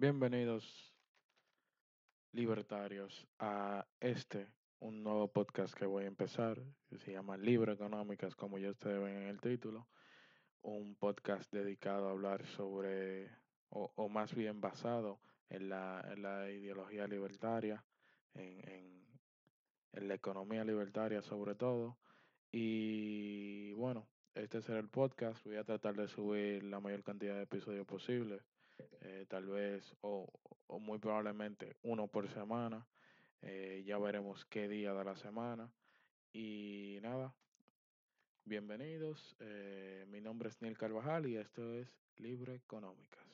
Bienvenidos, libertarios, a este, un nuevo podcast que voy a empezar, que se llama Libre Económicas, como ya ustedes ven en el título. Un podcast dedicado a hablar sobre, o, más bien basado en la, en la ideología libertaria, en, en, la economía libertaria sobre todo. Y este será el podcast. Voy a tratar de subir la mayor cantidad de episodios posible. Eh, tal vez o, muy probablemente uno por semana. Eh, ya veremos qué día de la semana. Y nada, bienvenidos. Eh, mi nombre es Neil Carvajal y esto es Libre Económicas.